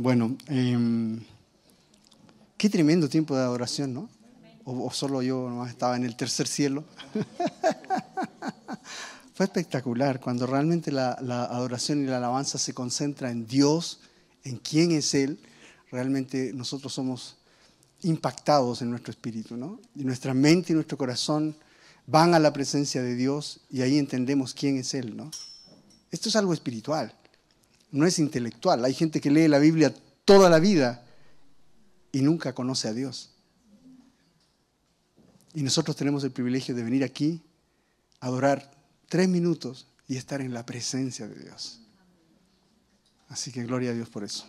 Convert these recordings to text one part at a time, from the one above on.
Bueno, em, qué tremendo tiempo de adoración, ¿no? O, solo yo nomás estaba en el tercer cielo. Fue espectacular cuando realmente la, adoración y la alabanza se concentra en Dios, en quién es Él. Realmente nosotros somos impactados en nuestro espíritu, ¿no? Y nuestra mente y nuestro corazón van a la presencia de Dios y ahí entendemos quién es Él, ¿no? Esto es algo espiritual no es intelectual. Hay gente que lee la Biblia toda la vida y nunca conoce a Dios. Y nosotros tenemos el privilegio de venir aquí, adorar tres minutos y estar en la presencia de Dios. Así que gloria a Dios por eso.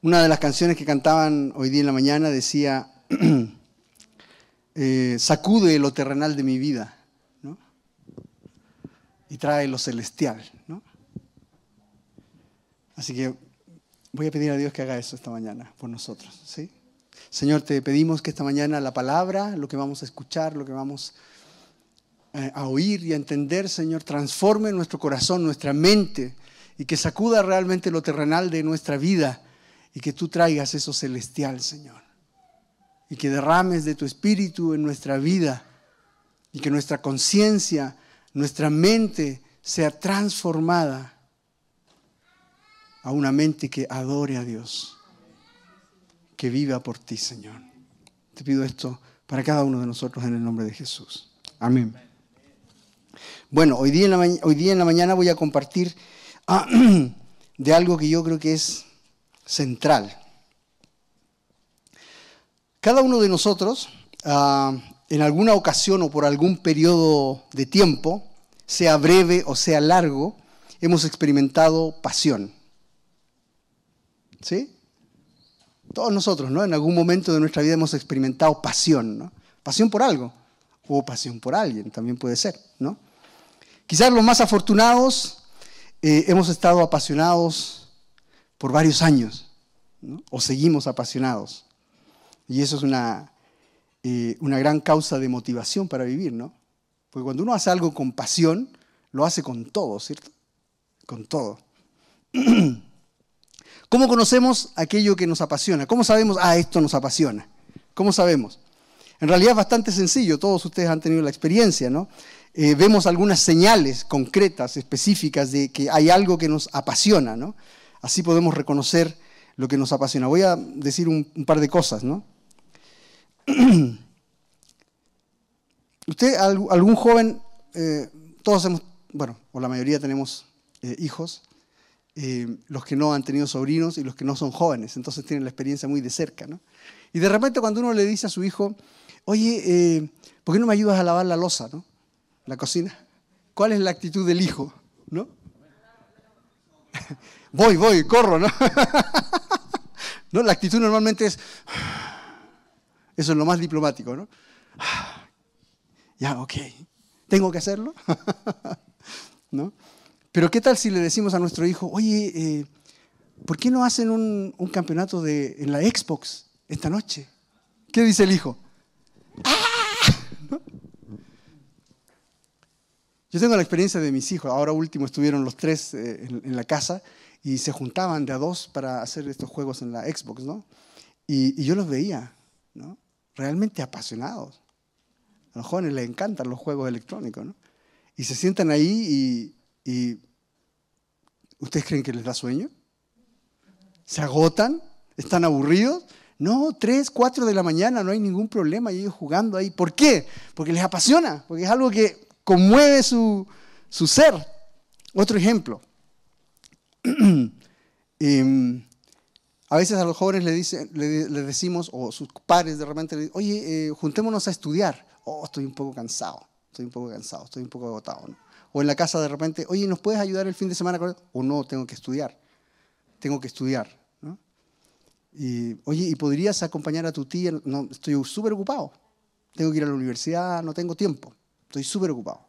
Una de las canciones que cantaban hoy día en la mañana decía, eh, sacude lo terrenal de mi vida y trae lo celestial. ¿no? Así que voy a pedir a Dios que haga eso esta mañana por nosotros. ¿sí? Señor, te pedimos que esta mañana la palabra, lo que vamos a escuchar, lo que vamos eh, a oír y a entender, Señor, transforme nuestro corazón, nuestra mente y que sacuda realmente lo terrenal de nuestra vida y que tú traigas eso celestial, Señor. Y que derrames de tu espíritu en nuestra vida y que nuestra conciencia, nuestra mente sea transformada a una mente que adore a Dios, que viva por ti, Señor. Te pido esto para cada uno de nosotros en el nombre de Jesús. Amén. Bueno, hoy día en la, mañana voy a compartir ah, de algo que yo creo que es central. Cada uno de nosotros, ah, en alguna ocasión o por algún periodo de tiempo, sea breve o sea largo, hemos experimentado pasión. ¿Sí? Todos nosotros, ¿no? En algún momento de nuestra vida hemos experimentado pasión. Pasión por algo o pasión por alguien, también puede ser, ¿no? Quizás los más afortunados eh, hemos estado apasionados por varios años, o seguimos apasionados. Y eso es una, eh, una gran causa de motivación para vivir, ¿no? Porque cuando uno hace algo con pasión, lo hace con todo, ¿cierto? Con todo. ¿Cómo conocemos aquello que nos apasiona? ¿Cómo sabemos, ah, esto nos apasiona? ¿Cómo sabemos? En realidad es bastante sencillo, todos ustedes han tenido la experiencia, ¿no? Eh, vemos algunas señales concretas, específicas de que hay algo que nos apasiona, ¿no? Así podemos reconocer lo que nos apasiona. Voy a decir un, par de cosas, ¿no? Usted, algún joven, eh, todos hemos, bueno, o la mayoría tenemos eh, hijos, eh, los que no han tenido sobrinos y los que no son jóvenes, entonces tienen la experiencia muy de cerca. ¿no? Y de repente cuando uno le dice a su hijo, oye, eh, ¿por qué no me ayudas a lavar la losa, ¿no? la cocina? ¿Cuál es la actitud del hijo? ¿no? voy, voy, corro, ¿no? ¿no? La actitud normalmente es, eso es lo más diplomático, ¿no? ya, ok, ¿tengo que hacerlo? ¿No? Pero ¿qué tal si le decimos a nuestro hijo, oye, eh, ¿por qué no hacen un, campeonato de, en la Xbox esta noche? ¿Qué dice el hijo? Yo tengo la experiencia de mis hijos. Ahora último estuvieron los tres eh, en, la casa y se juntaban de a dos para hacer estos juegos en la Xbox, ¿no? Y, yo los veía, ¿no? Realmente apasionados. A los jóvenes les encantan los juegos electrónicos, ¿no? Y se sientan ahí y ¿Ustedes creen que les da sueño? ¿Se agotan? ¿Están aburridos? No, tres, cuatro de la mañana, no hay ningún problema, y ellos jugando ahí. ¿Por qué? Porque les apasiona, porque es algo que conmueve su, ser. Otro ejemplo. Em, a veces a los jóvenes les, decimos, o sus padres de repente le dicen, oye, eh, juntémonos a estudiar. Oh, estoy un poco cansado, estoy un poco cansado, estoy un poco agotado. ¿no? O en la casa de repente, oye, ¿nos puedes ayudar el fin de semana? O no, tengo que estudiar. Tengo que estudiar. Y, oye, ¿y podrías acompañar a tu tía? No, estoy súper ocupado. Tengo que ir a la universidad, no tengo tiempo. Estoy súper ocupado.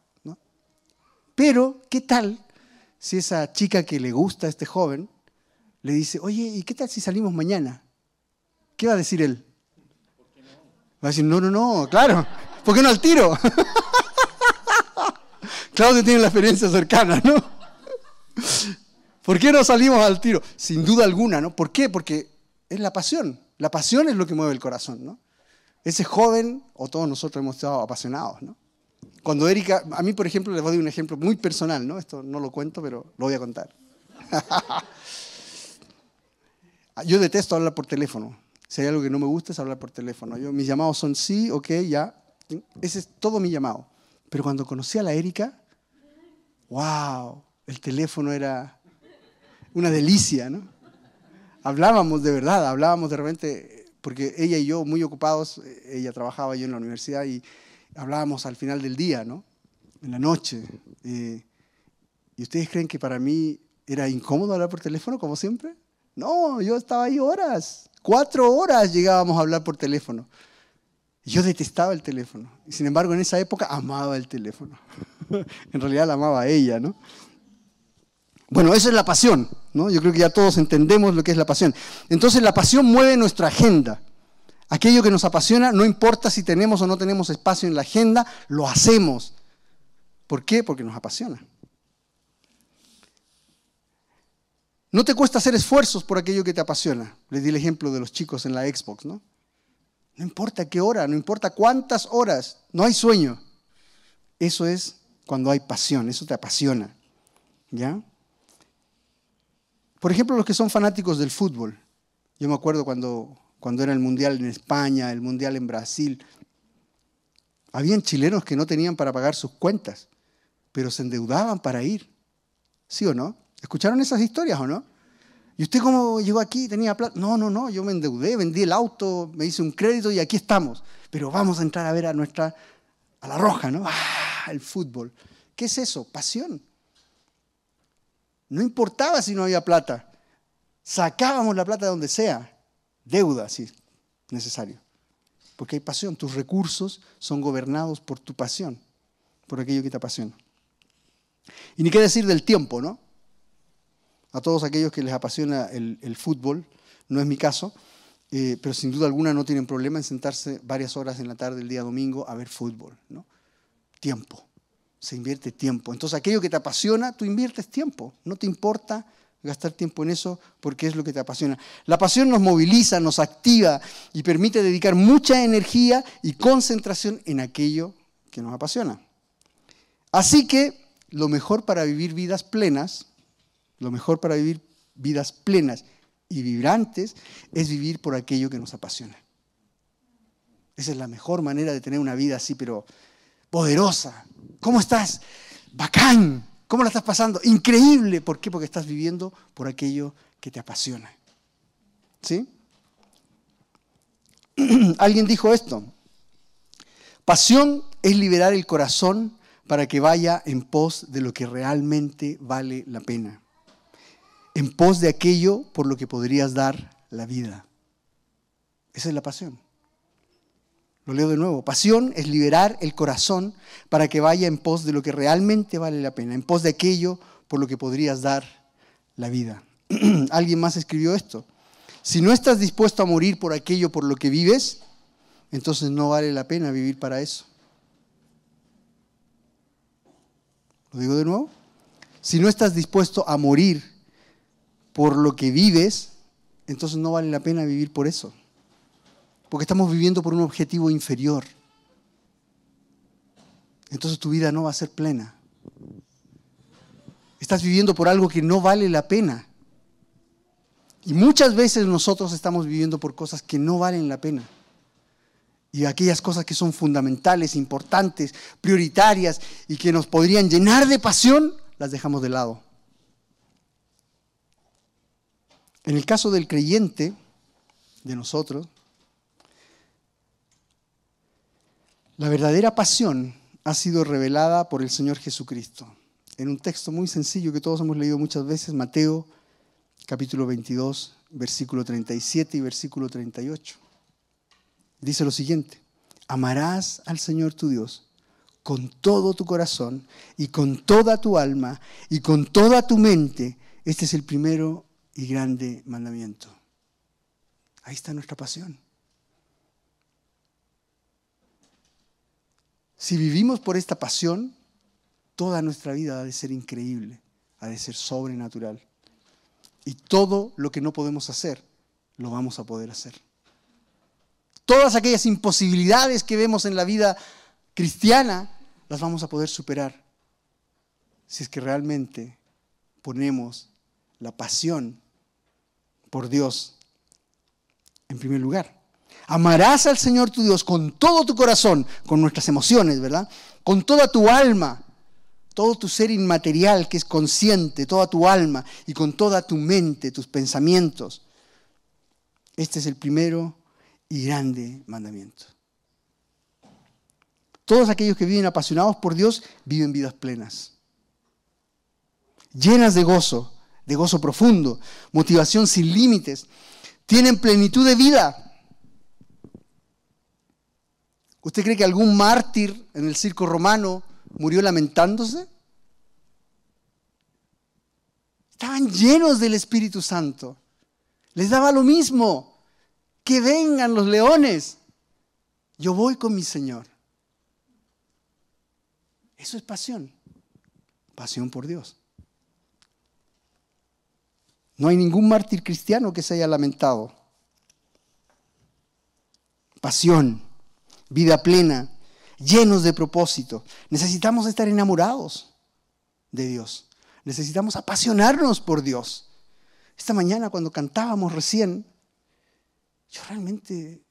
Pero, ¿qué tal si esa chica que le gusta a este joven le dice, oye, ¿y qué tal si salimos mañana? ¿Qué va a decir él? Va a decir, no, no, no, claro. ¿Por qué no al tiro? Claudio tiene la experiencia cercana, ¿no? ¿Por qué no salimos al tiro? Sin duda alguna, ¿no? ¿Por qué? Porque es la pasión. La pasión es lo que mueve el corazón, ¿no? Ese joven, o todos nosotros hemos estado apasionados, ¿no? Cuando Erika, a mí por ejemplo, les voy a dar un ejemplo muy personal, ¿no? Esto no lo cuento, pero lo voy a contar. Yo detesto hablar por teléfono. Si hay algo que no me gusta es hablar por teléfono. Yo, mis llamados son sí, ok, ya. Ese es todo mi llamado. Pero cuando conocí a la Erika, wow, el teléfono era una delicia, ¿no? Hablábamos de verdad, hablábamos de repente, porque ella y yo muy ocupados, ella trabajaba yo en la universidad y hablábamos al final del día, ¿no? En la noche. Eh, ¿Y ustedes creen que para mí era incómodo hablar por teléfono, como siempre? No, yo estaba ahí horas, cuatro horas llegábamos a hablar por teléfono. Yo detestaba el teléfono. Sin embargo, en esa época amaba el teléfono. en realidad la amaba a ella, ¿no? Bueno, esa es la pasión, ¿no? Yo creo que ya todos entendemos lo que es la pasión. Entonces la pasión mueve nuestra agenda. Aquello que nos apasiona, no importa si tenemos o no tenemos espacio en la agenda, lo hacemos. ¿Por qué? Porque nos apasiona. No te cuesta hacer esfuerzos por aquello que te apasiona. Les di el ejemplo de los chicos en la Xbox, ¿no? No importa qué hora, no importa cuántas horas, no hay sueño. Eso es cuando hay pasión, eso te apasiona. ¿Ya? Por ejemplo, los que son fanáticos del fútbol. Yo me acuerdo cuando, cuando era el Mundial en España, el Mundial en Brasil. Habían chilenos que no tenían para pagar sus cuentas, pero se endeudaban para ir. ¿Sí o no? ¿Escucharon esas historias o no? ¿Y usted cómo llegó aquí? ¿Tenía plata? No, no, no, yo me endeudé, vendí el auto, me hice un crédito y aquí estamos. Pero vamos a entrar a ver a nuestra, a la roja, ¿no? Ah, el fútbol. ¿Qué es eso? Pasión. No importaba si no había plata. Sacábamos la plata de donde sea. Deuda, si es necesario. Porque hay pasión. Tus recursos son gobernados por tu pasión, por aquello que te apasiona. Y ni qué decir del tiempo, ¿no? A todos aquellos que les apasiona el, fútbol, no es mi caso, eh, pero sin duda alguna no tienen problema en sentarse varias horas en la tarde el día domingo a ver fútbol, ¿no? Tiempo se invierte tiempo. Entonces aquello que te apasiona, tú inviertes tiempo. No te importa gastar tiempo en eso porque es lo que te apasiona. La pasión nos moviliza, nos activa y permite dedicar mucha energía y concentración en aquello que nos apasiona. Así que lo mejor para vivir vidas plenas, lo mejor para vivir vidas plenas y vibrantes es vivir por aquello que nos apasiona. Esa es la mejor manera de tener una vida así, pero poderosa. ¿Cómo estás? Bacán. ¿Cómo la estás pasando? Increíble. ¿Por qué? Porque estás viviendo por aquello que te apasiona. ¿Sí? Alguien dijo esto. Pasión es liberar el corazón para que vaya en pos de lo que realmente vale la pena. En pos de aquello por lo que podrías dar la vida. Esa es la pasión. Lo leo de nuevo. Pasión es liberar el corazón para que vaya en pos de lo que realmente vale la pena, en pos de aquello por lo que podrías dar la vida. Alguien más escribió esto. Si no estás dispuesto a morir por aquello por lo que vives, entonces no vale la pena vivir para eso. ¿Lo digo de nuevo? Si no estás dispuesto a morir por lo que vives, entonces no vale la pena vivir por eso porque estamos viviendo por un objetivo inferior. Entonces tu vida no va a ser plena. Estás viviendo por algo que no vale la pena. Y muchas veces nosotros estamos viviendo por cosas que no valen la pena. Y aquellas cosas que son fundamentales, importantes, prioritarias y que nos podrían llenar de pasión, las dejamos de lado. En el caso del creyente, de nosotros, La verdadera pasión ha sido revelada por el Señor Jesucristo. En un texto muy sencillo que todos hemos leído muchas veces, Mateo capítulo 22, versículo 37 y versículo 38. Dice lo siguiente, amarás al Señor tu Dios con todo tu corazón y con toda tu alma y con toda tu mente. Este es el primero y grande mandamiento. Ahí está nuestra pasión. Si vivimos por esta pasión, toda nuestra vida ha de ser increíble, ha de ser sobrenatural. Y todo lo que no podemos hacer, lo vamos a poder hacer. Todas aquellas imposibilidades que vemos en la vida cristiana, las vamos a poder superar si es que realmente ponemos la pasión por Dios en primer lugar. Amarás al Señor tu Dios con todo tu corazón, con nuestras emociones, ¿verdad? Con toda tu alma, todo tu ser inmaterial que es consciente, toda tu alma y con toda tu mente, tus pensamientos. Este es el primero y grande mandamiento. Todos aquellos que viven apasionados por Dios viven vidas plenas, llenas de gozo, de gozo profundo, motivación sin límites, tienen plenitud de vida. ¿Usted cree que algún mártir en el circo romano murió lamentándose? Estaban llenos del Espíritu Santo. Les daba lo mismo. Que vengan los leones. Yo voy con mi Señor. Eso es pasión. Pasión por Dios. No hay ningún mártir cristiano que se haya lamentado. Pasión, vida plena, llenos de propósito. Necesitamos estar enamorados de Dios. Necesitamos apasionarnos por Dios. Esta mañana cuando cantábamos recién, yo realmente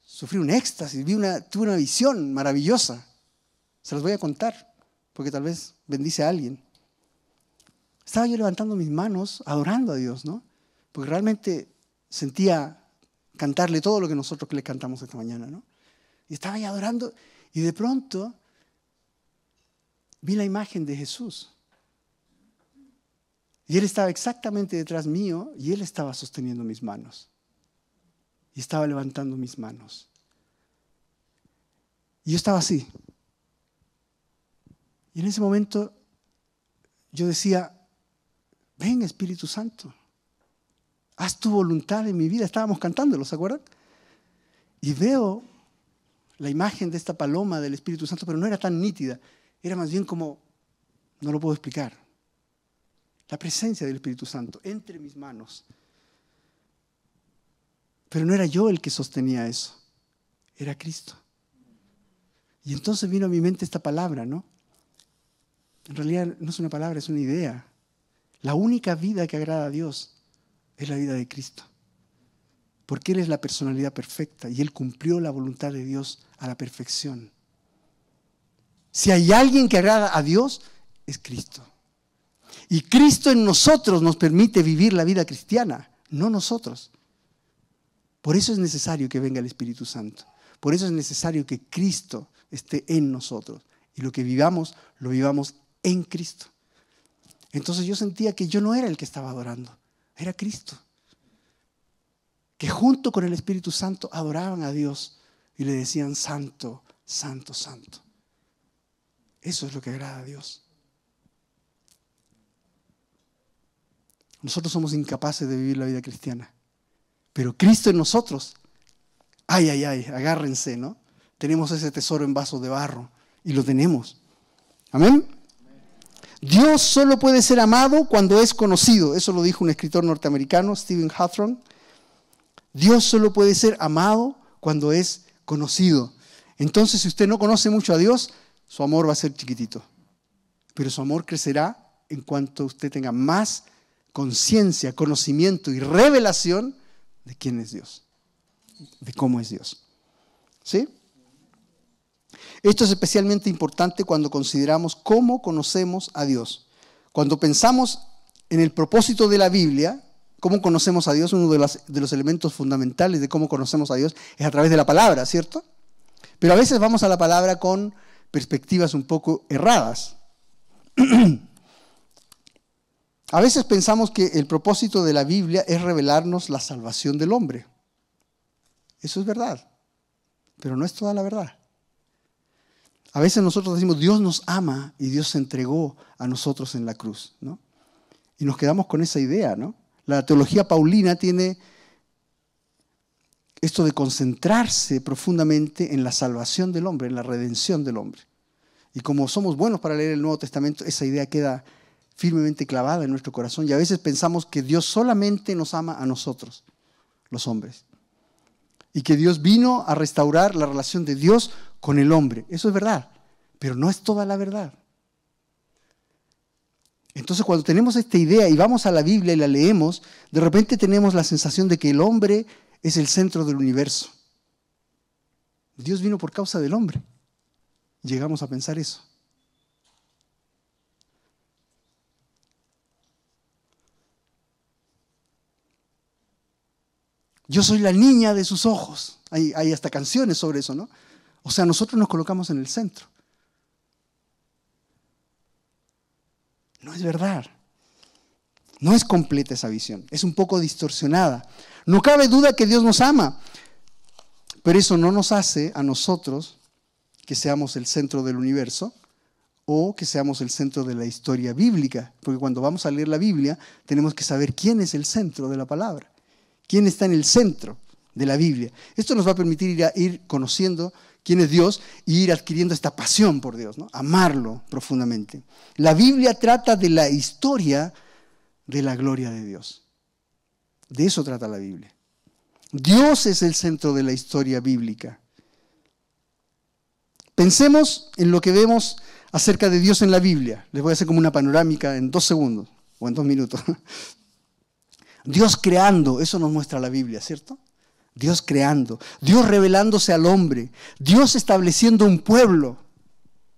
sufrí un éxtasis, vi tuve una visión maravillosa. Se las voy a contar, porque tal vez bendice a alguien. Estaba yo levantando mis manos, adorando a Dios, ¿no? Porque realmente sentía cantarle todo lo que nosotros le cantamos esta mañana, ¿no? Y estaba ahí adorando y de pronto vi la imagen de Jesús. Y Él estaba exactamente detrás mío y Él estaba sosteniendo mis manos. Y estaba levantando mis manos. Y yo estaba así. Y en ese momento yo decía, ven Espíritu Santo, haz tu voluntad en mi vida. Estábamos cantándolo, ¿se acuerdan? Y veo la imagen de esta paloma del Espíritu Santo, pero no era tan nítida, era más bien como, no lo puedo explicar, la presencia del Espíritu Santo entre mis manos. Pero no era yo el que sostenía eso, era Cristo. Y entonces vino a mi mente esta palabra, ¿no? En realidad no es una palabra, es una idea. La única vida que agrada a Dios es la vida de Cristo. Porque Él es la personalidad perfecta y Él cumplió la voluntad de Dios a la perfección. Si hay alguien que agrada a Dios, es Cristo. Y Cristo en nosotros nos permite vivir la vida cristiana, no nosotros. Por eso es necesario que venga el Espíritu Santo. Por eso es necesario que Cristo esté en nosotros. Y lo que vivamos, lo vivamos en Cristo. Entonces yo sentía que yo no era el que estaba adorando, era Cristo. Que junto con el Espíritu Santo adoraban a Dios y le decían, Santo, Santo, Santo. Eso es lo que agrada a Dios. Nosotros somos incapaces de vivir la vida cristiana. Pero Cristo en nosotros, ay, ay, ay, agárrense, ¿no? Tenemos ese tesoro en vasos de barro y lo tenemos. Amén. Dios solo puede ser amado cuando es conocido. Eso lo dijo un escritor norteamericano, Stephen Hawthorne. Dios solo puede ser amado cuando es conocido. Entonces, si usted no conoce mucho a Dios, su amor va a ser chiquitito. Pero su amor crecerá en cuanto usted tenga más conciencia, conocimiento y revelación de quién es Dios, de cómo es Dios. ¿Sí? Esto es especialmente importante cuando consideramos cómo conocemos a Dios. Cuando pensamos en el propósito de la Biblia, cómo conocemos a Dios, uno de los, elementos fundamentales de cómo conocemos a Dios es a través de la palabra, ¿cierto? Pero a veces vamos a la palabra con perspectivas un poco erradas. A veces pensamos que el propósito de la Biblia es revelarnos la salvación del hombre. Eso es verdad, pero no es toda la verdad. A veces nosotros decimos, Dios nos ama y Dios se entregó a nosotros en la cruz, ¿no? Y nos quedamos con esa idea, ¿no? La teología paulina tiene esto de concentrarse profundamente en la salvación del hombre, en la redención del hombre. Y como somos buenos para leer el Nuevo Testamento, esa idea queda firmemente clavada en nuestro corazón y a veces pensamos que Dios solamente nos ama a nosotros, los hombres. Y que Dios vino a restaurar la relación de Dios con el hombre. Eso es verdad, pero no es toda la verdad. Entonces cuando tenemos esta idea y vamos a la Biblia y la leemos, de repente tenemos la sensación de que el hombre es el centro del universo. Dios vino por causa del hombre. Llegamos a pensar eso. Yo soy la niña de sus ojos. Hay, hasta canciones sobre eso, ¿no? O sea, nosotros nos colocamos en el centro. No es verdad. No es completa esa visión. Es un poco distorsionada. No cabe duda que Dios nos ama. Pero eso no nos hace a nosotros que seamos el centro del universo o que seamos el centro de la historia bíblica. Porque cuando vamos a leer la Biblia tenemos que saber quién es el centro de la palabra quién está en el centro de la Biblia. Esto nos va a permitir ir, conociendo quién es Dios y ir adquiriendo esta pasión por Dios, amarlo profundamente. La Biblia trata de la historia de la gloria de Dios. De eso trata la Biblia. Dios es el centro de la historia bíblica. Pensemos en lo que vemos acerca de Dios en la Biblia. Les voy a hacer como una panorámica en dos segundos o en dos minutos. Dios creando, eso nos muestra la Biblia, ¿cierto? Dios creando, Dios revelándose al hombre, Dios estableciendo un pueblo,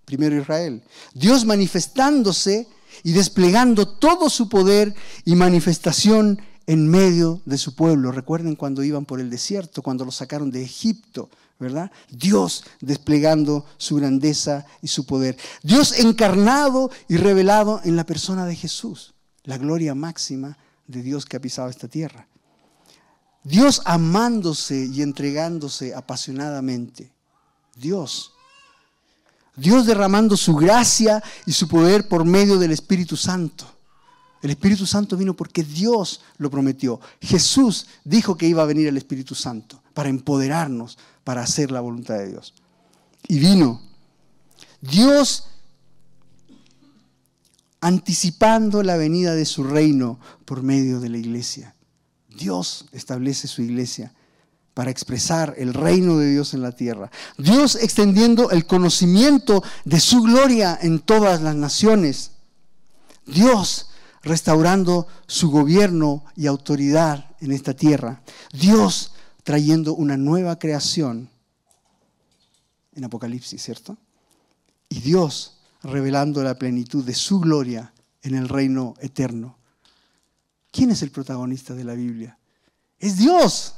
primero Israel, Dios manifestándose y desplegando todo su poder y manifestación en medio de su pueblo. Recuerden cuando iban por el desierto, cuando los sacaron de Egipto, ¿verdad? Dios desplegando su grandeza y su poder. Dios encarnado y revelado en la persona de Jesús, la gloria máxima de Dios que ha pisado esta tierra. Dios amándose y entregándose apasionadamente. Dios. Dios derramando su gracia y su poder por medio del Espíritu Santo. El Espíritu Santo vino porque Dios lo prometió. Jesús dijo que iba a venir el Espíritu Santo para empoderarnos, para hacer la voluntad de Dios. Y vino. Dios anticipando la venida de su reino por medio de la iglesia. Dios establece su iglesia para expresar el reino de Dios en la tierra. Dios extendiendo el conocimiento de su gloria en todas las naciones. Dios restaurando su gobierno y autoridad en esta tierra. Dios trayendo una nueva creación en Apocalipsis, ¿cierto? Y Dios revelando la plenitud de su gloria en el reino eterno. ¿Quién es el protagonista de la Biblia? Es Dios.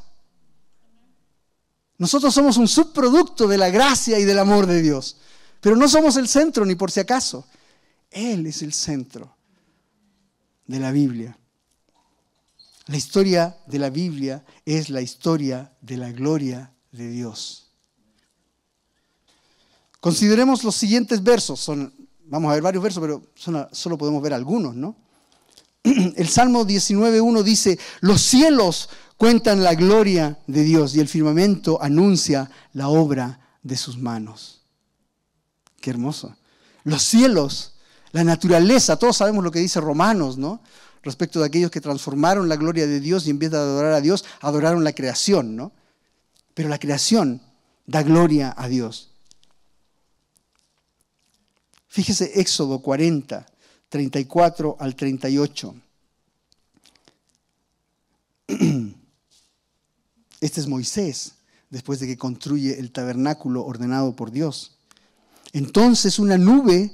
Nosotros somos un subproducto de la gracia y del amor de Dios, pero no somos el centro ni por si acaso. Él es el centro de la Biblia. La historia de la Biblia es la historia de la gloria de Dios. Consideremos los siguientes versos. Vamos a ver varios versos, pero solo podemos ver algunos, ¿no? El Salmo 19.1 dice, los cielos cuentan la gloria de Dios y el firmamento anuncia la obra de sus manos. Qué hermoso. Los cielos, la naturaleza, todos sabemos lo que dice Romanos, ¿no? Respecto de aquellos que transformaron la gloria de Dios y en vez de adorar a Dios, adoraron la creación, ¿no? Pero la creación da gloria a Dios. Fíjese Éxodo 40, 34 al 38. Este es Moisés, después de que construye el tabernáculo ordenado por Dios. Entonces una nube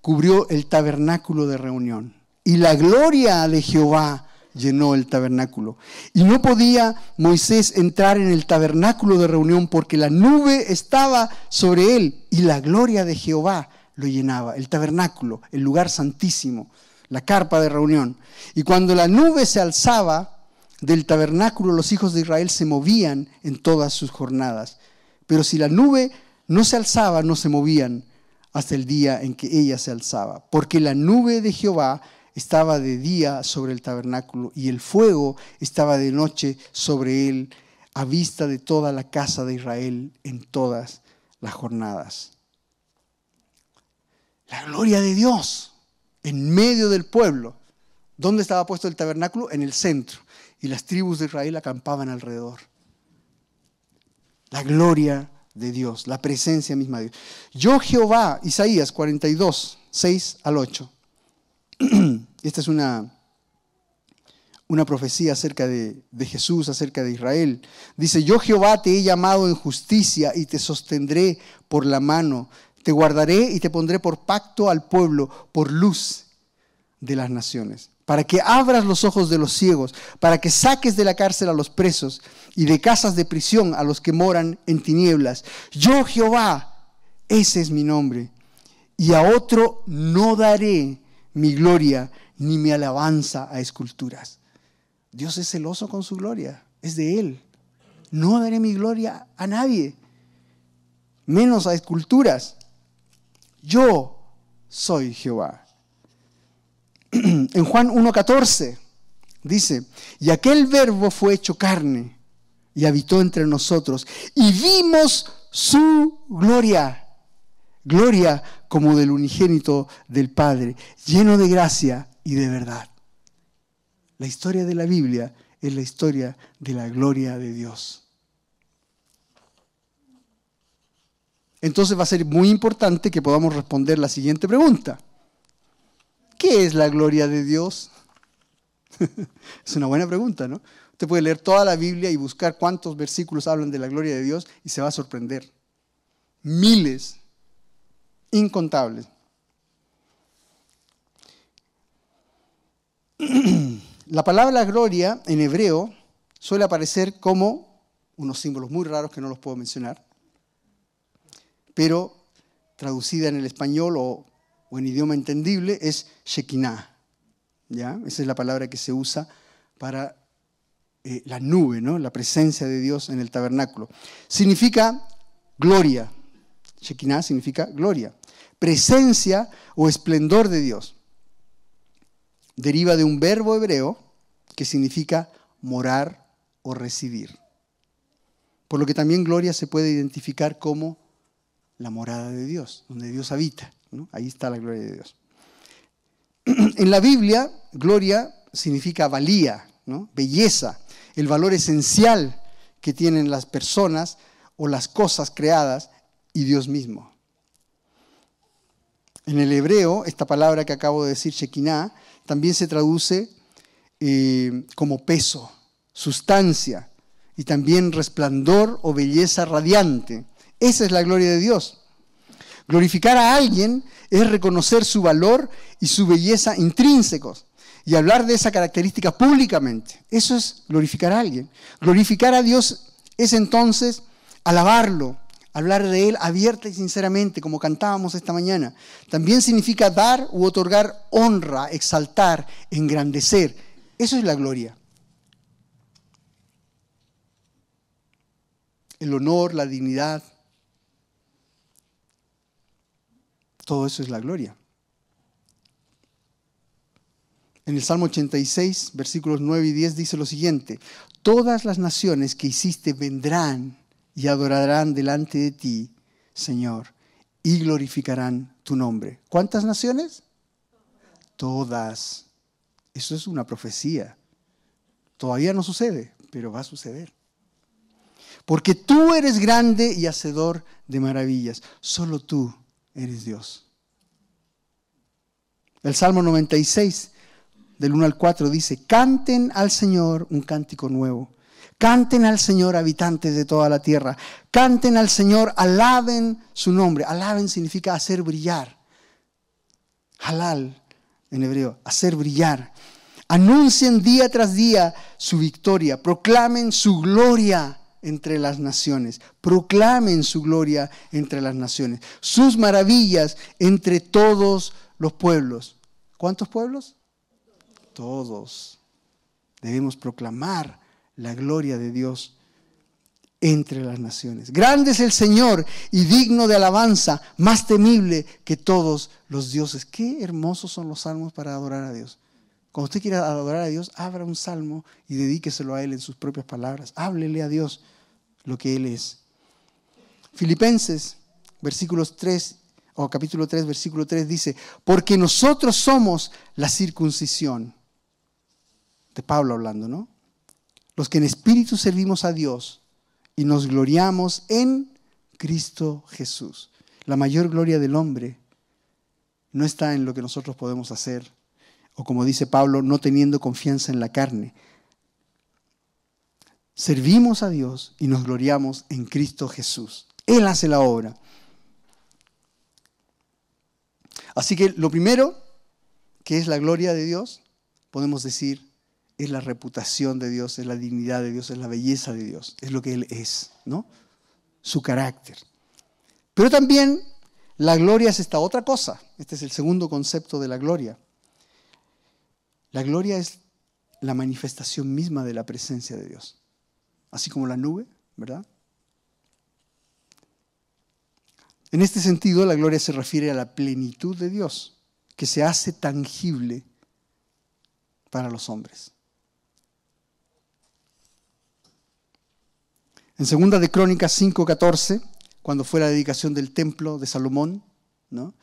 cubrió el tabernáculo de reunión y la gloria de Jehová llenó el tabernáculo. Y no podía Moisés entrar en el tabernáculo de reunión porque la nube estaba sobre él y la gloria de Jehová lo llenaba, el tabernáculo, el lugar santísimo, la carpa de reunión. Y cuando la nube se alzaba del tabernáculo, los hijos de Israel se movían en todas sus jornadas. Pero si la nube no se alzaba, no se movían hasta el día en que ella se alzaba. Porque la nube de Jehová estaba de día sobre el tabernáculo y el fuego estaba de noche sobre él a vista de toda la casa de Israel en todas las jornadas. La gloria de Dios en medio del pueblo. ¿Dónde estaba puesto el tabernáculo? En el centro. Y las tribus de Israel acampaban alrededor. La gloria de Dios, la presencia misma de Dios. Yo Jehová, Isaías 42, 6 al 8. Esta es una, una profecía acerca de, de, Jesús, acerca de Israel. Dice, yo Jehová te he llamado en justicia y te sostendré por la mano. Te guardaré y te pondré por pacto al pueblo, por luz de las naciones para que abras los ojos de los ciegos, para que saques de la cárcel a los presos y de casas de prisión a los que moran en tinieblas. Yo Jehová, ese es mi nombre, y a otro no daré mi gloria ni mi alabanza a esculturas. Dios es celoso con su gloria, es de Él. No daré mi gloria a nadie, menos a esculturas. Yo soy Jehová. en Juan 1.14 dice, y aquel verbo fue hecho carne y habitó entre nosotros y vimos su gloria, gloria como del unigénito del Padre, lleno de gracia y de verdad. La historia de la Biblia es la historia de la gloria de Dios. Entonces va a ser muy importante que podamos responder la siguiente pregunta. ¿Qué es la gloria de Dios? es una buena pregunta, ¿no? Usted puede leer toda la Biblia y buscar cuántos versículos hablan de la gloria de Dios y se va a sorprender. Miles, incontables. La palabra gloria en hebreo suele aparecer como unos símbolos muy raros que no los puedo mencionar, pero traducida en el español o en idioma entendible es Shekinah. ¿ya? Esa es la palabra que se usa para eh, la nube, ¿no? la presencia de Dios en el tabernáculo. Significa gloria. Shekinah significa gloria. Presencia o esplendor de Dios. Deriva de un verbo hebreo que significa morar o residir. Por lo que también gloria se puede identificar como la morada de Dios, donde Dios habita. Ahí está la gloria de Dios. En la Biblia, gloria significa valía, belleza, el valor esencial que tienen las personas o las cosas creadas y Dios mismo. En el hebreo, esta palabra que acabo de decir, Shekinah, también se traduce eh, como peso, sustancia y también resplandor o belleza radiante. Esa es la gloria de Dios. Glorificar a alguien es reconocer su valor y su belleza intrínsecos y hablar de esa característica públicamente. Eso es glorificar a alguien. Glorificar a Dios es entonces alabarlo, hablar de Él abierta y sinceramente, como cantábamos esta mañana. También significa dar u otorgar honra, exaltar, engrandecer. Eso es la gloria. El honor, la dignidad, Todo eso es la gloria. En el Salmo 86, versículos 9 y 10 dice lo siguiente, todas las naciones que hiciste vendrán y adorarán delante de ti, Señor, y glorificarán tu nombre. ¿Cuántas naciones? Todas. Eso es una profecía. Todavía no sucede, pero va a suceder. Porque tú eres grande y hacedor de maravillas. Solo tú eres Dios. El Salmo 96, del 1 al 4, dice, canten al Señor un cántico nuevo. Canten al Señor habitantes de toda la tierra. Canten al Señor, alaben su nombre. Alaben significa hacer brillar. Halal en hebreo, hacer brillar. Anuncien día tras día su victoria. Proclamen su gloria entre las naciones. Proclamen su gloria entre las naciones. Sus maravillas entre todos los pueblos. ¿Cuántos pueblos? Todos. Debemos proclamar la gloria de Dios entre las naciones. Grande es el Señor y digno de alabanza, más temible que todos los dioses. Qué hermosos son los salmos para adorar a Dios. Cuando usted quiera adorar a Dios, abra un salmo y dedíqueselo a Él en sus propias palabras. Háblele a Dios lo que Él es. Filipenses, versículos 3, o capítulo 3, versículo 3 dice, porque nosotros somos la circuncisión. De Pablo hablando, ¿no? Los que en espíritu servimos a Dios y nos gloriamos en Cristo Jesús. La mayor gloria del hombre no está en lo que nosotros podemos hacer, o como dice Pablo, no teniendo confianza en la carne. Servimos a Dios y nos gloriamos en Cristo Jesús. Él hace la obra. Así que lo primero, que es la gloria de Dios, podemos decir, es la reputación de Dios, es la dignidad de Dios, es la belleza de Dios, es lo que Él es, ¿no? Su carácter. Pero también la gloria es esta otra cosa. Este es el segundo concepto de la gloria. La gloria es la manifestación misma de la presencia de Dios. Así como la nube, ¿verdad? En este sentido, la gloria se refiere a la plenitud de Dios, que se hace tangible para los hombres. En segunda de Crónicas 5:14, cuando fue la dedicación del templo de Salomón, ¿no?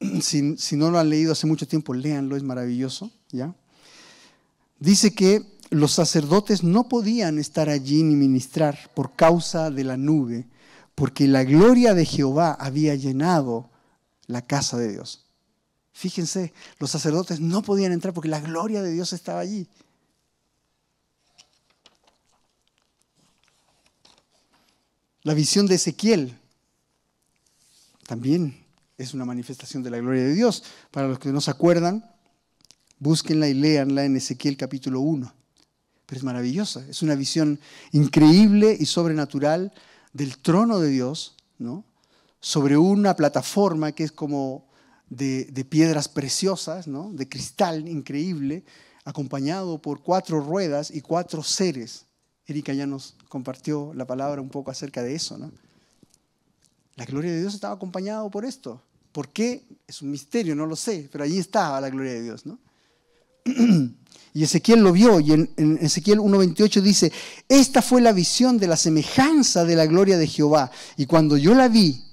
Si, si, no lo han leído hace mucho tiempo, léanlo, es maravilloso, Dice que los sacerdotes no podían estar allí ni ministrar por causa de la nube porque la gloria de Jehová había llenado la casa de Dios. Fíjense, los sacerdotes no podían entrar porque la gloria de Dios estaba allí. La visión de Ezequiel también es una manifestación de la gloria de Dios. Para los que no se acuerdan, búsquenla y léanla en Ezequiel capítulo 1. Pero es maravillosa, es una visión increíble y sobrenatural del trono de Dios, ¿no? sobre una plataforma que es como de, piedras preciosas, ¿no? de cristal increíble, acompañado por cuatro ruedas y cuatro seres. Erika ya nos compartió la palabra un poco acerca de eso. ¿no? La gloria de Dios estaba acompañado por esto. ¿Por qué? Es un misterio, no lo sé, pero allí estaba la gloria de Dios. ¿no? Y Ezequiel lo vio y en, Ezequiel 1.28 dice, esta fue la visión de la semejanza de la gloria de Jehová. Y cuando yo la vi,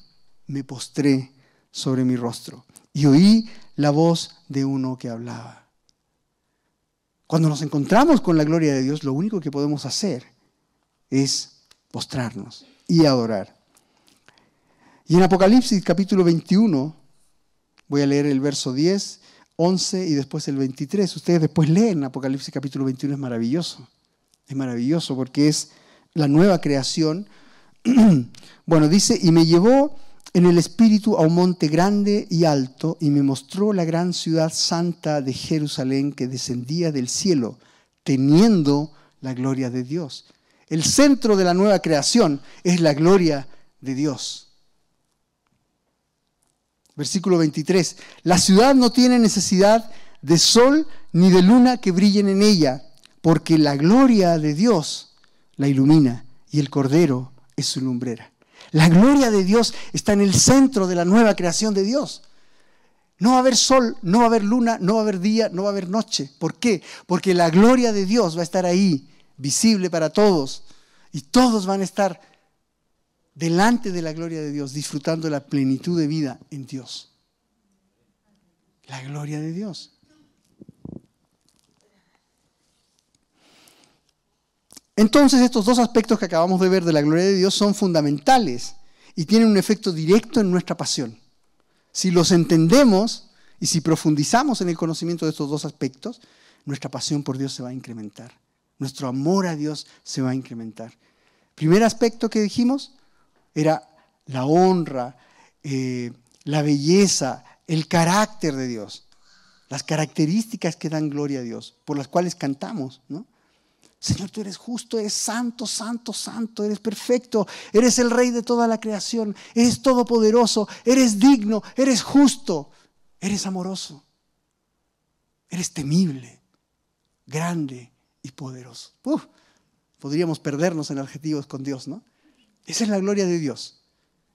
me postré sobre mi rostro y oí la voz de uno que hablaba. Cuando nos encontramos con la gloria de Dios, lo único que podemos hacer es postrarnos y adorar. Y en Apocalipsis capítulo 21, voy a leer el verso 10 11 y después el 23. Ustedes después leen Apocalipsis capítulo 21, es maravilloso. Es maravilloso porque es la nueva creación. bueno, dice, y me llevó en el espíritu a un monte grande y alto y me mostró la gran ciudad santa de Jerusalén que descendía del cielo, teniendo la gloria de Dios. El centro de la nueva creación es la gloria de Dios. Versículo 23. La ciudad no tiene necesidad de sol ni de luna que brillen en ella, porque la gloria de Dios la ilumina y el Cordero es su lumbrera. La gloria de Dios está en el centro de la nueva creación de Dios. No va a haber sol, no va a haber luna, no va a haber día, no va a haber noche. ¿Por qué? Porque la gloria de Dios va a estar ahí, visible para todos. Y todos van a estar delante de la gloria de Dios, disfrutando la plenitud de vida en Dios. La gloria de Dios. Entonces estos dos aspectos que acabamos de ver de la gloria de Dios son fundamentales y tienen un efecto directo en nuestra pasión. Si los entendemos y si profundizamos en el conocimiento de estos dos aspectos, nuestra pasión por Dios se va a incrementar. Nuestro amor a Dios se va a incrementar. Primer aspecto que dijimos, era la honra, eh, la belleza, el carácter de Dios, las características que dan gloria a Dios, por las cuales cantamos, ¿no? Señor, tú eres justo, eres santo, santo, santo, eres perfecto, eres el rey de toda la creación, eres todopoderoso, eres digno, eres justo, eres amoroso, eres temible, grande y poderoso. podríamos perdernos en adjetivos con Dios, ¿no? Esa es la gloria de Dios.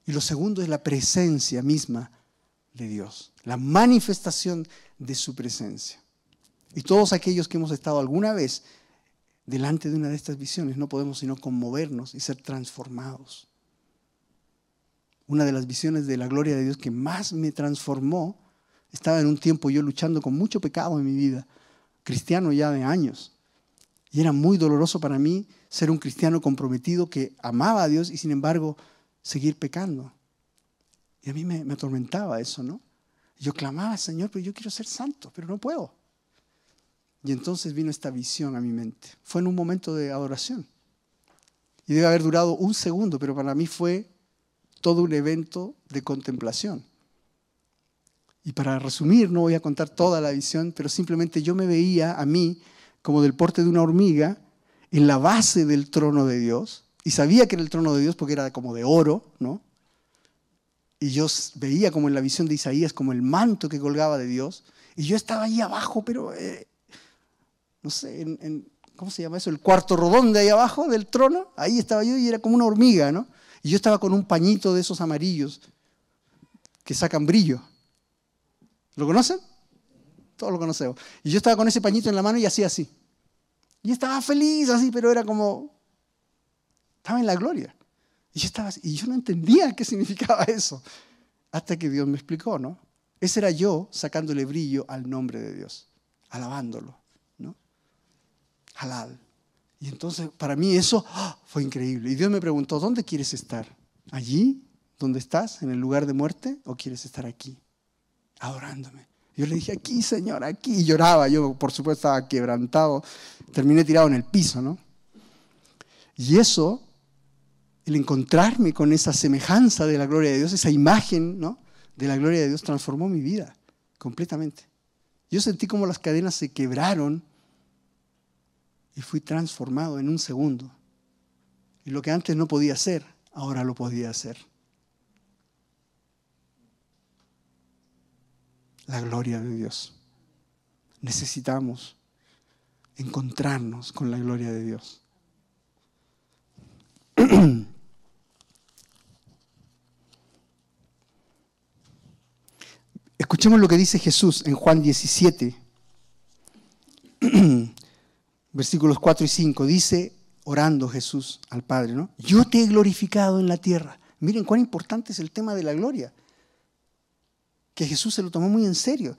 Y lo segundo es la presencia misma de Dios, la manifestación de su presencia. Y todos aquellos que hemos estado alguna vez delante de una de estas visiones no podemos sino conmovernos y ser transformados. una de las visiones de la gloria de Dios que más me transformó. Estaba en un tiempo yo luchando con mucho pecado en mi vida, cristiano ya de años. Y era muy doloroso para mí ser un cristiano comprometido que amaba a Dios y sin embargo seguir pecando. Y a mí me, atormentaba eso, ¿no? Yo clamaba, Señor, pero yo quiero ser santo, pero no puedo. Y entonces vino esta visión a mi mente. Fue en un momento de adoración. Y debe haber durado un segundo, pero para mí fue todo un evento de contemplación. Y para resumir, no voy a contar toda la visión, pero simplemente yo me veía a mí como del porte de una hormiga en la base del trono de Dios. Y sabía que era el trono de Dios porque era como de oro, ¿no? Y yo veía como en la visión de Isaías, como el manto que colgaba de Dios. Y yo estaba ahí abajo, pero, eh, no sé, ¿cómo se llama eso? El cuarto rodón de ahí abajo del trono. Ahí estaba yo y era como una hormiga, ¿no? Y yo estaba con un pañito de esos amarillos que sacan brillo. ¿Lo conocen? Todos lo conocemos. Y yo estaba con ese pañito en la mano y hacía así. Y estaba feliz así, pero era como... Estaba en la gloria. Y yo, estaba, y yo no entendía qué significaba eso. Hasta que Dios me explicó, ¿no? Ese era yo sacándole brillo al nombre de Dios, alabándolo, ¿no? Halal. Y entonces para mí eso ¡ah! fue increíble. Y Dios me preguntó, ¿dónde quieres estar? ¿Allí? ¿Dónde estás? ¿En el lugar de muerte? ¿O quieres estar aquí? Adorándome. Yo le dije, aquí, Señor, aquí. Y lloraba. Yo, por supuesto, estaba quebrantado. Terminé tirado en el piso, ¿no? Y eso, el encontrarme con esa semejanza de la gloria de Dios, esa imagen, ¿no? De la gloria de Dios, transformó mi vida completamente. Yo sentí como las cadenas se quebraron y fui transformado en un segundo. Y lo que antes no podía hacer, ahora lo podía hacer. La gloria de Dios. Necesitamos encontrarnos con la gloria de Dios. Escuchemos lo que dice Jesús en Juan 17. versículos 4 y 5, dice, orando Jesús al Padre, ¿no? Yo te he glorificado en la tierra. Miren cuán importante es el tema de la gloria, que Jesús se lo tomó muy en serio.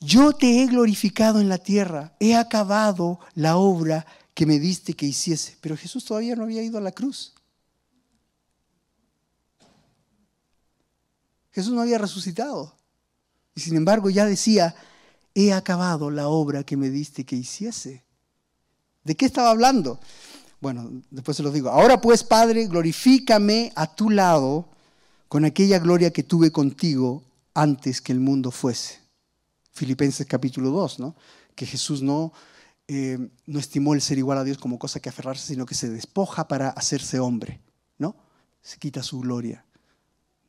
Yo te he glorificado en la tierra, he acabado la obra que me diste que hiciese. Pero Jesús todavía no había ido a la cruz. Jesús no había resucitado. Y sin embargo ya decía, he acabado la obra que me diste que hiciese. ¿De qué estaba hablando? Bueno, después se los digo. Ahora pues, Padre, glorifícame a tu lado con aquella gloria que tuve contigo antes que el mundo fuese. Filipenses capítulo 2, ¿no? Que Jesús no, eh, no estimó el ser igual a Dios como cosa que aferrarse, sino que se despoja para hacerse hombre, ¿no? Se quita su gloria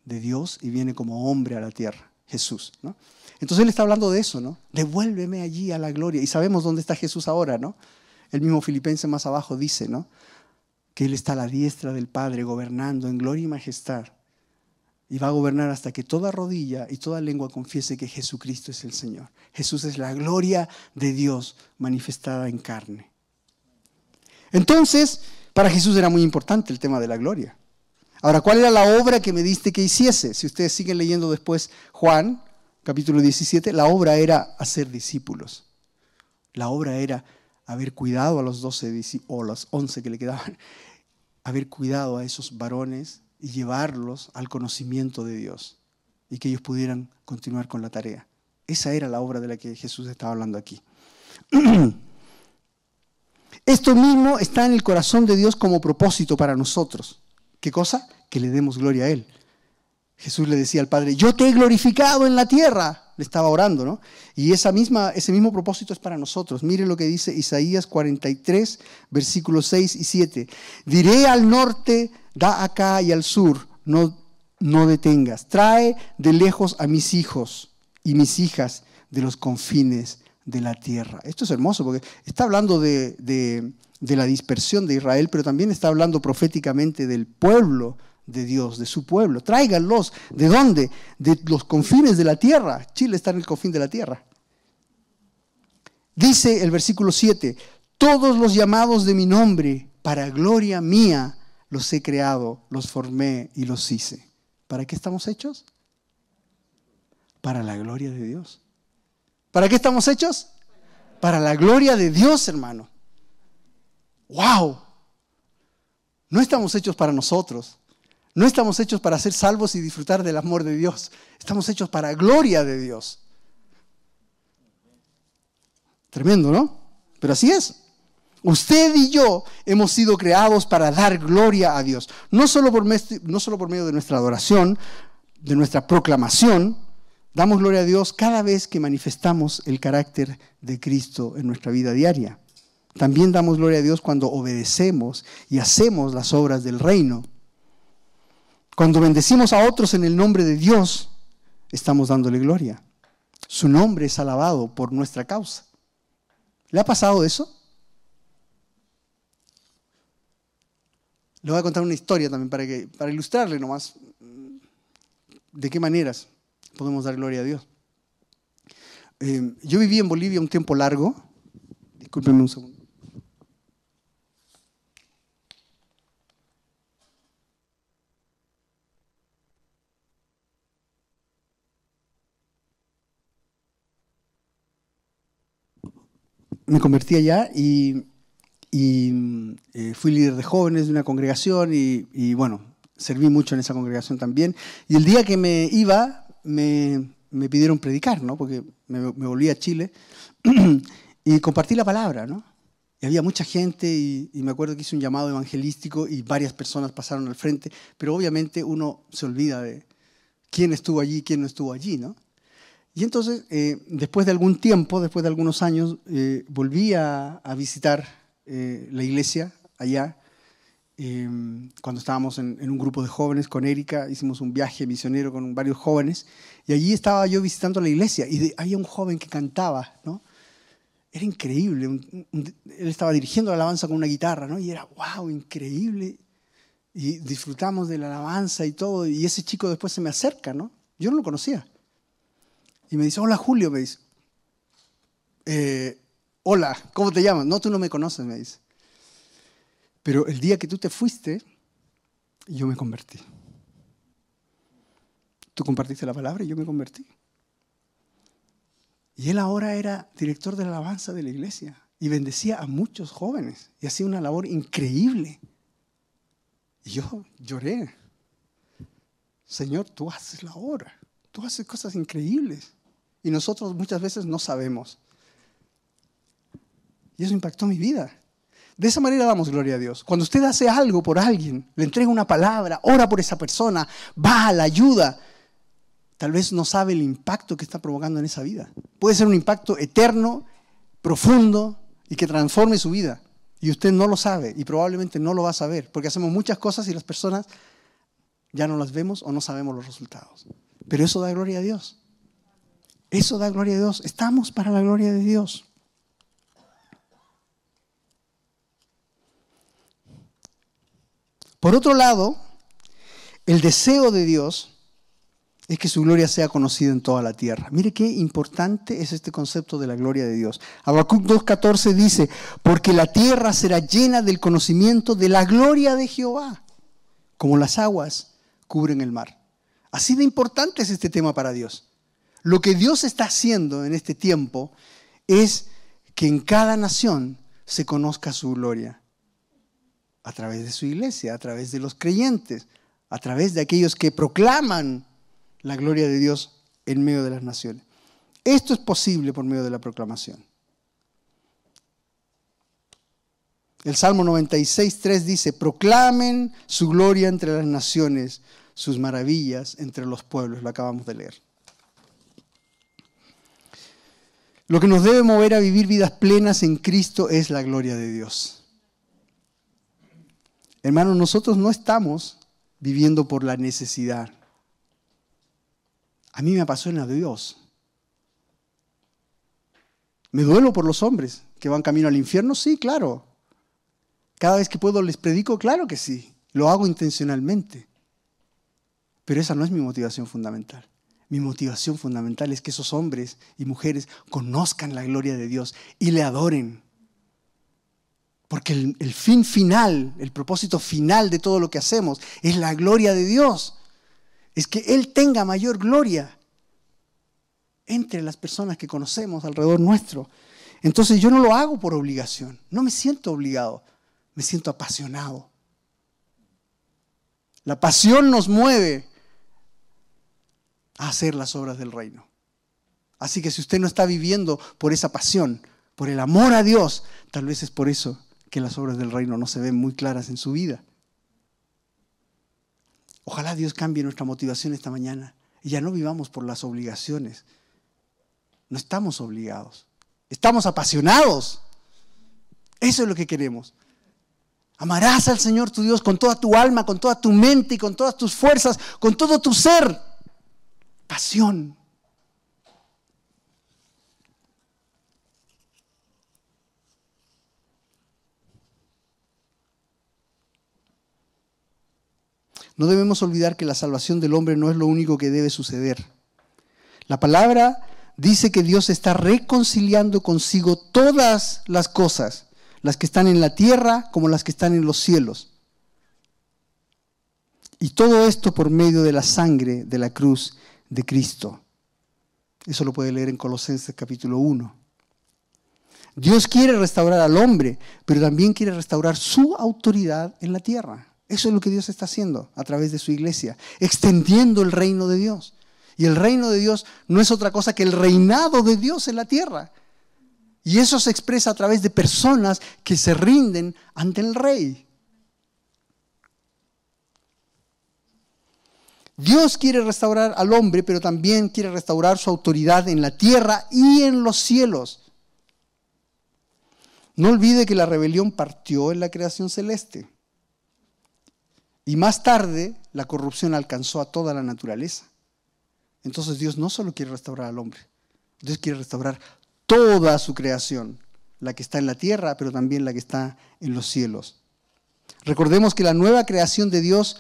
de Dios y viene como hombre a la tierra, Jesús, ¿no? Entonces él está hablando de eso, ¿no? Devuélveme allí a la gloria. Y sabemos dónde está Jesús ahora, ¿no? El mismo Filipense más abajo dice, ¿no? Que Él está a la diestra del Padre, gobernando en gloria y majestad. Y va a gobernar hasta que toda rodilla y toda lengua confiese que Jesucristo es el Señor. Jesús es la gloria de Dios manifestada en carne. Entonces, para Jesús era muy importante el tema de la gloria. Ahora, ¿cuál era la obra que me diste que hiciese? Si ustedes siguen leyendo después Juan, capítulo 17, la obra era hacer discípulos. La obra era haber cuidado a los 12 o los 11 que le quedaban, haber cuidado a esos varones y llevarlos al conocimiento de Dios y que ellos pudieran continuar con la tarea. Esa era la obra de la que Jesús estaba hablando aquí. Esto mismo está en el corazón de Dios como propósito para nosotros. ¿Qué cosa? Que le demos gloria a Él. Jesús le decía al Padre, yo te he glorificado en la tierra le estaba orando, ¿no? Y esa misma, ese mismo propósito es para nosotros. Miren lo que dice Isaías 43, versículos 6 y 7. Diré al norte, da acá y al sur, no, no detengas. Trae de lejos a mis hijos y mis hijas de los confines de la tierra. Esto es hermoso porque está hablando de, de la dispersión de Israel, pero también está hablando proféticamente del pueblo de Dios, de su pueblo. Tráiganlos. ¿De dónde? De los confines de la tierra. Chile está en el confín de la tierra. Dice el versículo 7, todos los llamados de mi nombre, para gloria mía, los he creado, los formé y los hice. ¿Para qué estamos hechos? Para la gloria de Dios. ¿Para qué estamos hechos? Para la gloria de Dios, hermano. ¡Wow! No estamos hechos para nosotros. No estamos hechos para ser salvos y disfrutar del amor de Dios. Estamos hechos para gloria de Dios. Tremendo, ¿no? Pero así es. Usted y yo hemos sido creados para dar gloria a Dios. No solo por, medio de nuestra adoración, de nuestra proclamación, damos gloria a Dios cada vez que manifestamos el carácter de Cristo en nuestra vida diaria. También damos gloria a Dios cuando obedecemos y hacemos las obras del reino. Cuando bendecimos a otros en el nombre de Dios, estamos dándole gloria. Su nombre es alabado por nuestra causa. ¿Le ha pasado eso? Le voy a contar una historia también para, que, para ilustrarle nomás de qué maneras podemos dar gloria a Dios. Eh, yo viví en Bolivia un tiempo largo. Discúlpenme un segundo. me convertí allá y, eh, fui líder de jóvenes de una congregación y, bueno, serví mucho en esa congregación también. Y el día que me iba, me, pidieron predicar, ¿no? Porque me, volví a Chile y compartí la palabra, ¿no? Y había mucha gente y, y, me acuerdo que hice un llamado evangelístico y varias personas pasaron al frente, pero obviamente uno se olvida de quién estuvo allí y quién no estuvo allí, ¿no? Y entonces, eh, después de algún tiempo, después de algunos años, eh, volví a, visitar eh, la iglesia allá. cuando estábamos en, un grupo de jóvenes con Erika, hicimos un viaje misionero con varios jóvenes. Y allí estaba yo visitando la iglesia y había un joven que cantaba, ¿no? Era increíble. él estaba dirigiendo la alabanza con una guitarra, ¿no? Y era, wow, increíble. Y disfrutamos de la alabanza y todo. Y ese chico después se me acerca, ¿no? Yo no lo conocía. Y me dice, hola Julio, me dice. Eh, hola, ¿cómo te llamas? No, tú no me conoces, me dice. Pero el día que tú te fuiste, yo me convertí. Tú compartiste la palabra y yo me convertí. Y él ahora era director de la alabanza de la iglesia y bendecía a muchos jóvenes y hacía una labor increíble. Y yo lloré. Señor, tú haces la obra, tú haces cosas increíbles. Y nosotros muchas veces no sabemos. Eso impactó mi vida. De esa manera damos gloria a Dios. Cuando usted hace algo por alguien, le entrega una palabra, ora por esa persona, va, la ayuda, tal vez no sabe el impacto que está provocando en esa vida. Puede ser un impacto eterno, profundo y que transforme su vida. Y usted no lo sabe y probablemente no lo va a saber, porque hacemos muchas cosas y las personas ya no las vemos o no sabemos los resultados. Pero eso da gloria a Dios. Eso da gloria a Dios. Estamos para la gloria de Dios. Por otro lado, el deseo de Dios es que su gloria sea conocida en toda la tierra. Mire qué importante es este concepto de la gloria de Dios. Habacuc 2.14 dice, porque la tierra será llena del conocimiento de la gloria de Jehová, como las aguas cubren el mar. Así de importante es este tema para Dios. Lo que Dios está haciendo en este tiempo es que en cada nación se conozca su gloria. A través de su iglesia, a través de los creyentes, a través de aquellos que proclaman la gloria de Dios en medio de las naciones. Esto es posible por medio de la proclamación. El Salmo 96, 3 dice, proclamen su gloria entre las naciones, sus maravillas entre los pueblos. Lo acabamos de leer. Lo que nos debe mover a vivir vidas plenas en Cristo es la gloria de Dios. Hermanos, nosotros no estamos viviendo por la necesidad. A mí me apasiona Dios. ¿Me duelo por los hombres que van camino al infierno? Sí, claro. Cada vez que puedo les predico, claro que sí. Lo hago intencionalmente. Pero esa no es mi motivación fundamental. Mi motivación fundamental es que esos hombres y mujeres conozcan la gloria de Dios y le adoren. Porque el, fin final, el propósito final de todo lo que hacemos es la gloria de Dios. es que Él tenga mayor gloria entre las personas que conocemos alrededor nuestro. Entonces yo no lo hago por obligación, no me siento obligado, me siento apasionado. La pasión nos mueve a hacer las obras del reino. Así que si usted no está viviendo por esa pasión, por el amor a Dios, tal vez es por eso que las obras del reino no se ven muy claras en su vida. Ojalá Dios cambie nuestra motivación esta mañana y ya no vivamos por las obligaciones. No estamos obligados, estamos apasionados. Eso es lo que queremos. Amarás al Señor tu Dios con toda tu alma, con toda tu mente y con todas tus fuerzas, con todo tu ser. Pasión. No debemos olvidar que la salvación del hombre no es lo único que debe suceder. La palabra dice que Dios está reconciliando consigo todas las cosas, las que están en la tierra como las que están en los cielos. Y todo esto por medio de la sangre de la cruz de Cristo. Eso lo puede leer en Colosenses capítulo 1. Dios quiere restaurar al hombre, pero también quiere restaurar su autoridad en la tierra. Eso es lo que Dios está haciendo a través de su iglesia, extendiendo el reino de Dios. Y el reino de Dios no es otra cosa que el reinado de Dios en la tierra. Y eso se expresa a través de personas que se rinden ante el rey. Dios quiere restaurar al hombre, pero también quiere restaurar su autoridad en la tierra y en los cielos. No olvide que la rebelión partió en la creación celeste. Y más tarde la corrupción alcanzó a toda la naturaleza. Entonces Dios no solo quiere restaurar al hombre, Dios quiere restaurar toda su creación, la que está en la tierra, pero también la que está en los cielos. Recordemos que la nueva creación de Dios,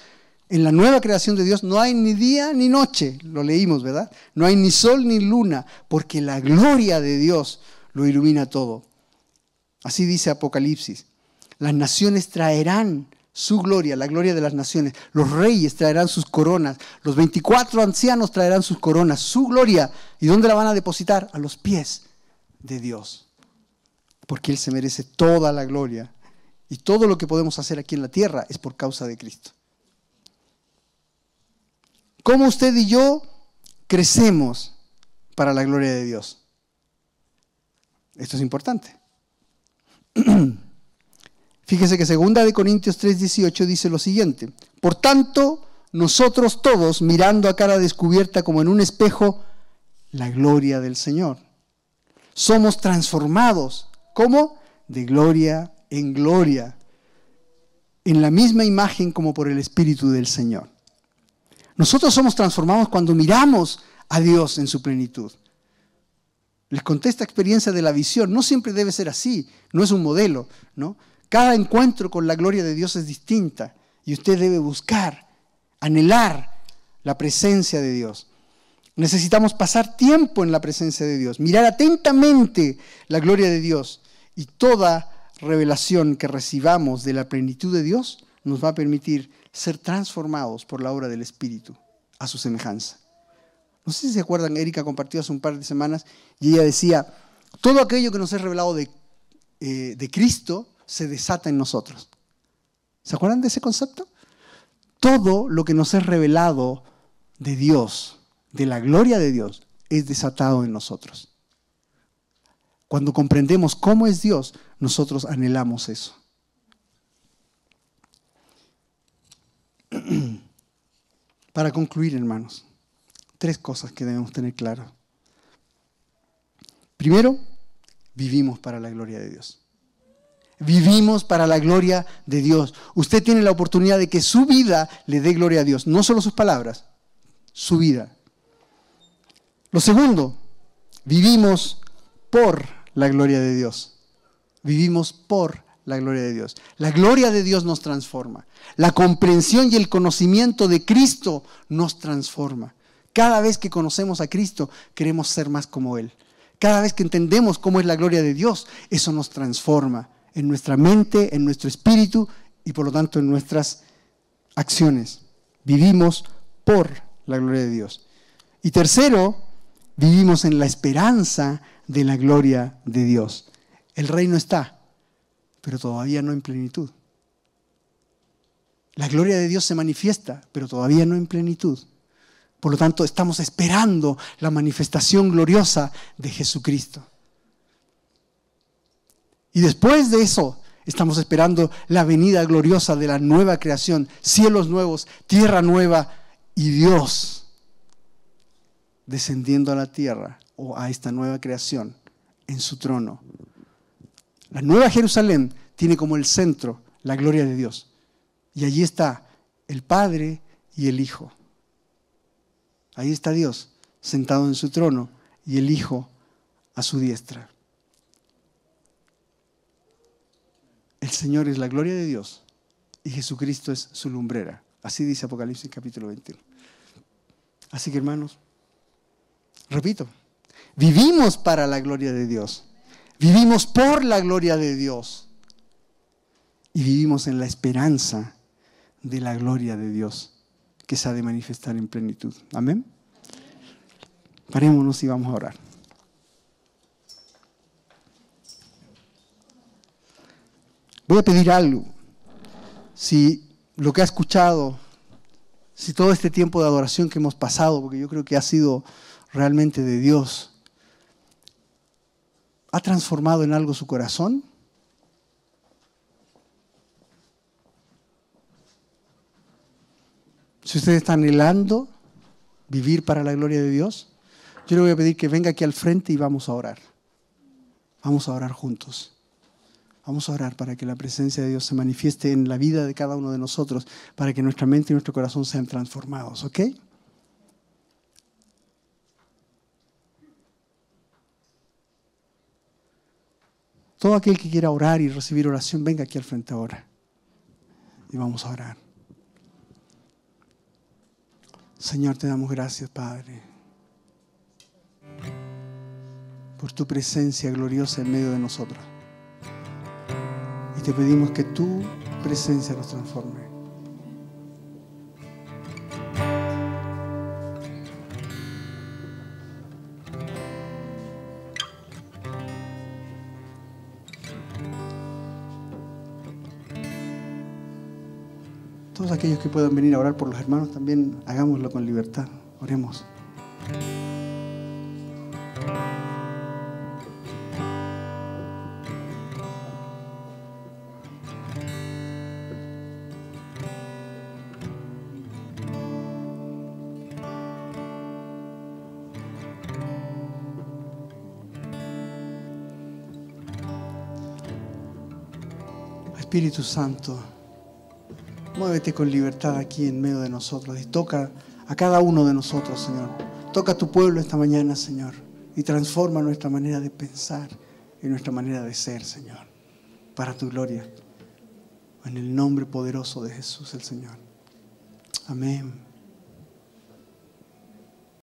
en la nueva creación de Dios no hay ni día ni noche, lo leímos, ¿verdad? No hay ni sol ni luna, porque la gloria de Dios lo ilumina todo. Así dice Apocalipsis. Las naciones traerán su gloria, la gloria de las naciones. Los reyes traerán sus coronas, los 24 ancianos traerán sus coronas, su gloria. ¿Y dónde la van a depositar? A los pies de Dios. Porque Él se merece toda la gloria. Y todo lo que podemos hacer aquí en la tierra es por causa de Cristo. ¿Cómo usted y yo crecemos para la gloria de Dios? Esto es importante. Fíjese que segunda de Corintios 3:18 dice lo siguiente: Por tanto, nosotros todos, mirando a cara descubierta como en un espejo, la gloria del Señor, somos transformados, ¿cómo? De gloria en gloria, en la misma imagen como por el Espíritu del Señor. Nosotros somos transformados cuando miramos a Dios en su plenitud. Les conté esta experiencia de la visión. No siempre debe ser así, no es un modelo, ¿no? Cada encuentro con la gloria de Dios es distinta y usted debe buscar, anhelar la presencia de Dios. Necesitamos pasar tiempo en la presencia de Dios, mirar atentamente la gloria de Dios y toda revelación que recibamos de la plenitud de Dios nos va a permitir ser transformados por la obra del Espíritu a su semejanza. No sé si se acuerdan, Erika compartió hace un par de semanas y ella decía, todo aquello que nos es revelado de, eh, de Cristo se desata en nosotros. ¿Se acuerdan de ese concepto? Todo lo que nos es revelado de Dios, de la gloria de Dios, es desatado en nosotros. Cuando comprendemos cómo es Dios, nosotros anhelamos eso. Para concluir, hermanos, tres cosas que debemos tener claras. Primero, vivimos para la gloria de Dios. Vivimos para la gloria de Dios. Usted tiene la oportunidad de que su vida le dé gloria a Dios. No solo sus palabras, su vida. Lo segundo, vivimos por la gloria de Dios. Vivimos por la gloria de Dios. La gloria de Dios nos transforma. La comprensión y el conocimiento de Cristo nos transforma. Cada vez que conocemos a Cristo, queremos ser más como Él. Cada vez que entendemos cómo es la gloria de Dios, eso nos transforma en nuestra mente, en nuestro espíritu y por lo tanto en nuestras acciones. Vivimos por la gloria de Dios. Y tercero, vivimos en la esperanza de la gloria de Dios. El reino está, pero todavía no en plenitud. La gloria de Dios se manifiesta, pero todavía no en plenitud. Por lo tanto, estamos esperando la manifestación gloriosa de Jesucristo. Y después de eso, estamos esperando la venida gloriosa de la nueva creación, cielos nuevos, tierra nueva y Dios descendiendo a la tierra o a esta nueva creación en su trono. La nueva Jerusalén tiene como el centro la gloria de Dios. Y allí está el Padre y el Hijo. Ahí está Dios sentado en su trono y el Hijo a su diestra. El Señor es la gloria de Dios y Jesucristo es su lumbrera. Así dice Apocalipsis capítulo 21. Así que hermanos, repito, vivimos para la gloria de Dios. Vivimos por la gloria de Dios. Y vivimos en la esperanza de la gloria de Dios que se ha de manifestar en plenitud. Amén. Parémonos y vamos a orar. Voy a pedir algo. Si lo que ha escuchado, si todo este tiempo de adoración que hemos pasado, porque yo creo que ha sido realmente de Dios, ha transformado en algo su corazón, Si usted está anhelando vivir para la gloria de Dios, yo le voy a pedir que venga aquí al frente y vamos a orar. Vamos a orar juntos. Vamos a orar para que la presencia de Dios se manifieste en la vida de cada uno de nosotros, para que nuestra mente y nuestro corazón sean transformados, ¿ok? Todo aquel que quiera orar y recibir oración, venga aquí al frente ahora. Y vamos a orar. Señor, te damos gracias, Padre, por tu presencia gloriosa en medio de nosotros. Te pedimos que tu presencia nos transforme. Todos aquellos que puedan venir a orar por los hermanos, también hagámoslo con libertad. Oremos. Espíritu Santo, muévete con libertad aquí en medio de nosotros y toca a cada uno de nosotros, Señor. Toca a tu pueblo esta mañana, Señor, y transforma nuestra manera de pensar y nuestra manera de ser, Señor, para tu gloria. En el nombre poderoso de Jesús el Señor. Amén.